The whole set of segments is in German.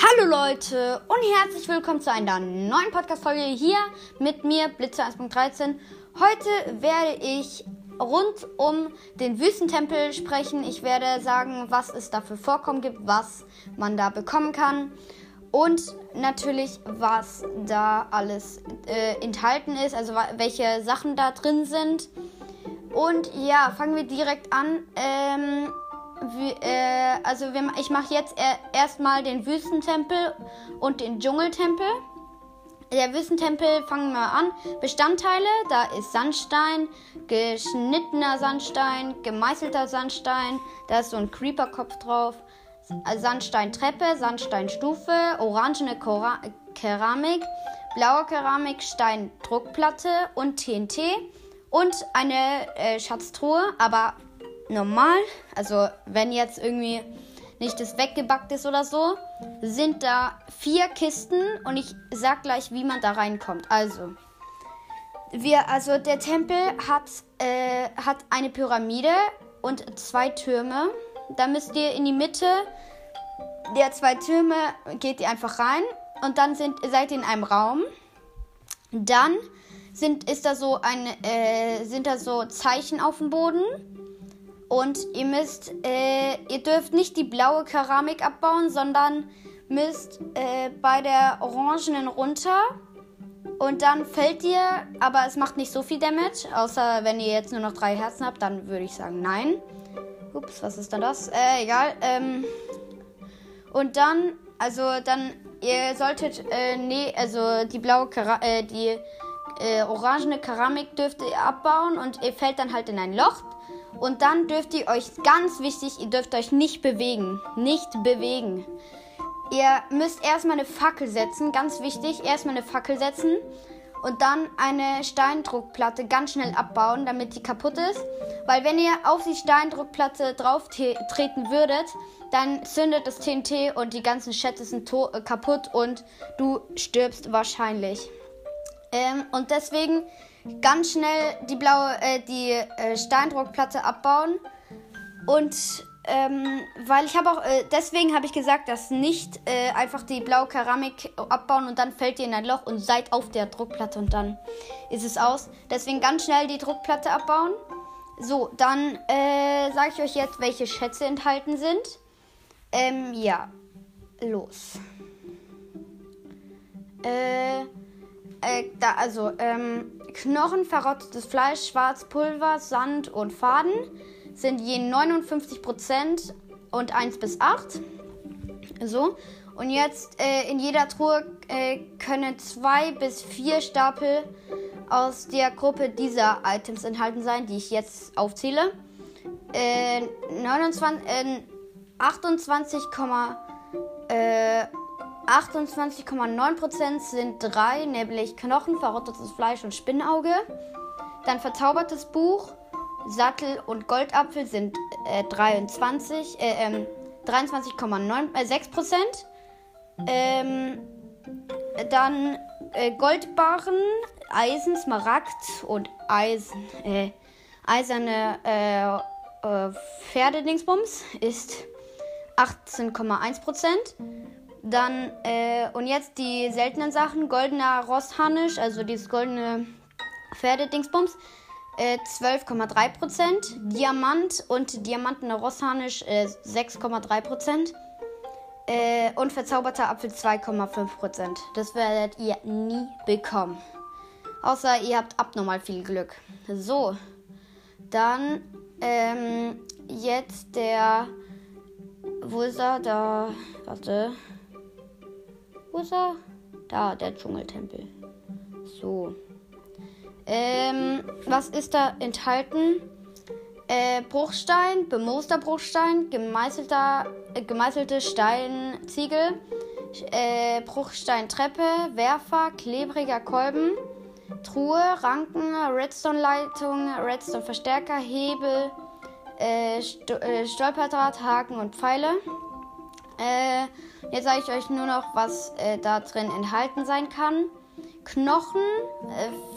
Hallo Leute und herzlich willkommen zu einer neuen Podcast-Folge hier mit mir, Blitzer 1.13. Heute werde ich rund um den Wüstentempel sprechen. Ich werde sagen, was es da für Vorkommen gibt, was man da bekommen kann und natürlich, was da alles äh, enthalten ist, also welche Sachen da drin sind. Und ja, fangen wir direkt an. Ähm, wie, äh, also ich mache jetzt erstmal den Wüstentempel und den Dschungeltempel. Der Wüstentempel fangen wir an. Bestandteile, da ist Sandstein, geschnittener Sandstein, gemeißelter Sandstein, da ist so ein Creeperkopf drauf, Sandsteintreppe, Sandsteinstufe, orangene Kora Keramik, blaue Keramik, Steindruckplatte und TNT und eine äh, Schatztruhe, aber normal, also wenn jetzt irgendwie nicht das weggebackt ist oder so, sind da vier Kisten und ich sag gleich, wie man da reinkommt. Also, wir, also der Tempel hat, äh, hat eine Pyramide und zwei Türme. Da müsst ihr in die Mitte der zwei Türme geht ihr einfach rein und dann sind, seid ihr in einem Raum. Dann sind, ist da so ein, äh, sind da so Zeichen auf dem Boden und ihr müsst, äh, ihr dürft nicht die blaue Keramik abbauen, sondern müsst äh, bei der orangenen runter. Und dann fällt ihr, aber es macht nicht so viel Damage, außer wenn ihr jetzt nur noch drei Herzen habt, dann würde ich sagen nein. Ups, was ist denn das? Äh, egal. Ähm, und dann, also dann, ihr solltet, äh, nee, also die blaue, Kera äh, die äh, orangene Keramik dürft ihr abbauen und ihr fällt dann halt in ein Loch. Und dann dürft ihr euch, ganz wichtig, ihr dürft euch nicht bewegen. Nicht bewegen. Ihr müsst erstmal eine Fackel setzen, ganz wichtig, erstmal eine Fackel setzen und dann eine Steindruckplatte ganz schnell abbauen, damit die kaputt ist. Weil wenn ihr auf die Steindruckplatte drauf treten würdet, dann zündet das TNT und die ganzen Schätze sind äh, kaputt und du stirbst wahrscheinlich. Ähm, und deswegen ganz schnell die blaue, äh, die äh, Steindruckplatte abbauen. Und ähm, weil ich habe auch, äh, deswegen habe ich gesagt, dass nicht äh, einfach die blaue Keramik abbauen und dann fällt ihr in ein Loch und seid auf der Druckplatte und dann ist es aus. Deswegen ganz schnell die Druckplatte abbauen. So, dann äh, sage ich euch jetzt, welche Schätze enthalten sind. Ähm, ja. Los. Äh, äh, da, also, ähm, Knochen, verrottetes Fleisch, Schwarzpulver, Sand und Faden sind je 59% und 1 bis 8. So. Und jetzt äh, in jeder Truhe äh, können zwei bis vier Stapel aus der Gruppe dieser Items enthalten sein, die ich jetzt aufzähle. Äh, 29, 28,9% äh, 28%, sind drei, nämlich Knochen, verrottetes Fleisch und Spinnauge. Dann verzaubertes Buch, Sattel und Goldapfel sind äh, 23, äh, 23,6% ähm, ähm, dann äh, Goldbarren, Eisen, Smaragd und Eisen, äh, eiserne äh, äh, Pferdedingsbums ist 18,1 Dann, äh, und jetzt die seltenen Sachen. Goldener Rossharnisch, also dieses goldene Pferdedingsbums, äh, 12,3% Diamant und diamantener Rossharnisch äh, 6,3% Äh, und verzauberter Apfel 2,5% Das werdet ihr nie bekommen. Außer ihr habt abnormal viel Glück. So, dann ähm, jetzt der wo ist er? Da. Warte. Ist er? Da, der Dschungeltempel. So. Ähm, was ist da enthalten? Äh, Bruchstein, bemooster Bruchstein, gemeißelter, äh, gemeißelte Steinziegel, äh, Bruchsteintreppe, Werfer, klebriger Kolben, Truhe, Ranken, Redstone-Leitung, Redstone-Verstärker, Hebel, äh, Sto äh, Stolperdraht, Haken und Pfeile. Äh, jetzt sage ich euch nur noch, was äh, da drin enthalten sein kann. Knochen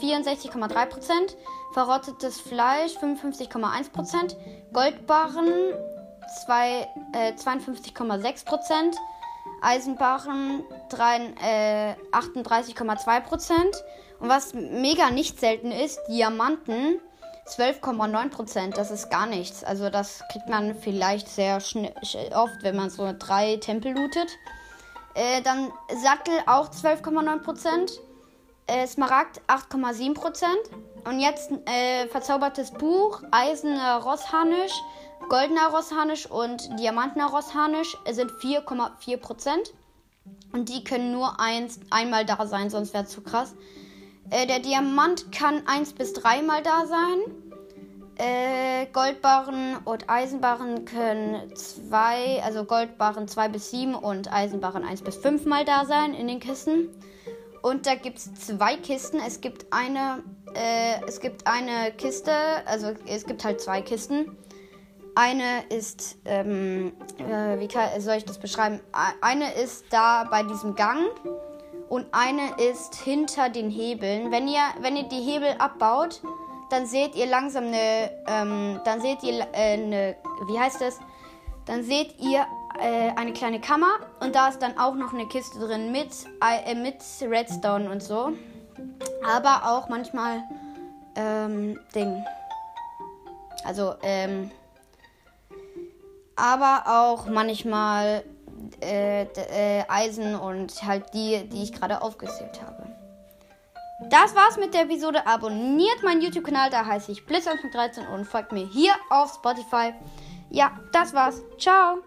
64,3%, äh, verrottetes Fleisch 55,1%, Goldbarren 52,6%, Eisenbarren äh, 38,2%. Und was mega nicht selten ist, Diamanten 12,9%. Das ist gar nichts. Also das kriegt man vielleicht sehr oft, wenn man so drei Tempel lootet. Äh, dann Sattel auch 12,9%. Äh, Smaragd 8,7%. Und jetzt äh, verzaubertes Buch, Eisener Rossharnisch, Goldener Rossharnisch und Diamantener Rossharnisch sind 4,4%. Und die können nur eins, einmal da sein, sonst wäre es zu krass. Äh, der Diamant kann 1 bis 3 mal da sein. Äh, Goldbarren und Eisenbarren können 2, also Goldbarren 2 bis 7 und Eisenbarren 1 bis 5 mal da sein in den Kisten. Und da gibt es zwei Kisten. Es gibt eine, äh, es gibt eine Kiste, also es gibt halt zwei Kisten. Eine ist, ähm, äh, wie kann, soll ich das beschreiben? Eine ist da bei diesem Gang und eine ist hinter den Hebeln. Wenn ihr, wenn ihr die Hebel abbaut, dann seht ihr langsam eine, ähm, dann seht ihr äh, eine, wie heißt das? Dann seht ihr äh, eine kleine Kammer und da ist dann auch noch eine Kiste drin mit, äh, mit Redstone und so. Aber auch manchmal ähm, Ding. Also, ähm, aber auch manchmal äh, äh, Eisen und halt die, die ich gerade aufgezählt habe. Das war's mit der Episode. Abonniert meinen YouTube-Kanal, da heiße ich Blitz13 und folgt mir hier auf Spotify. Ja, das war's. Ciao.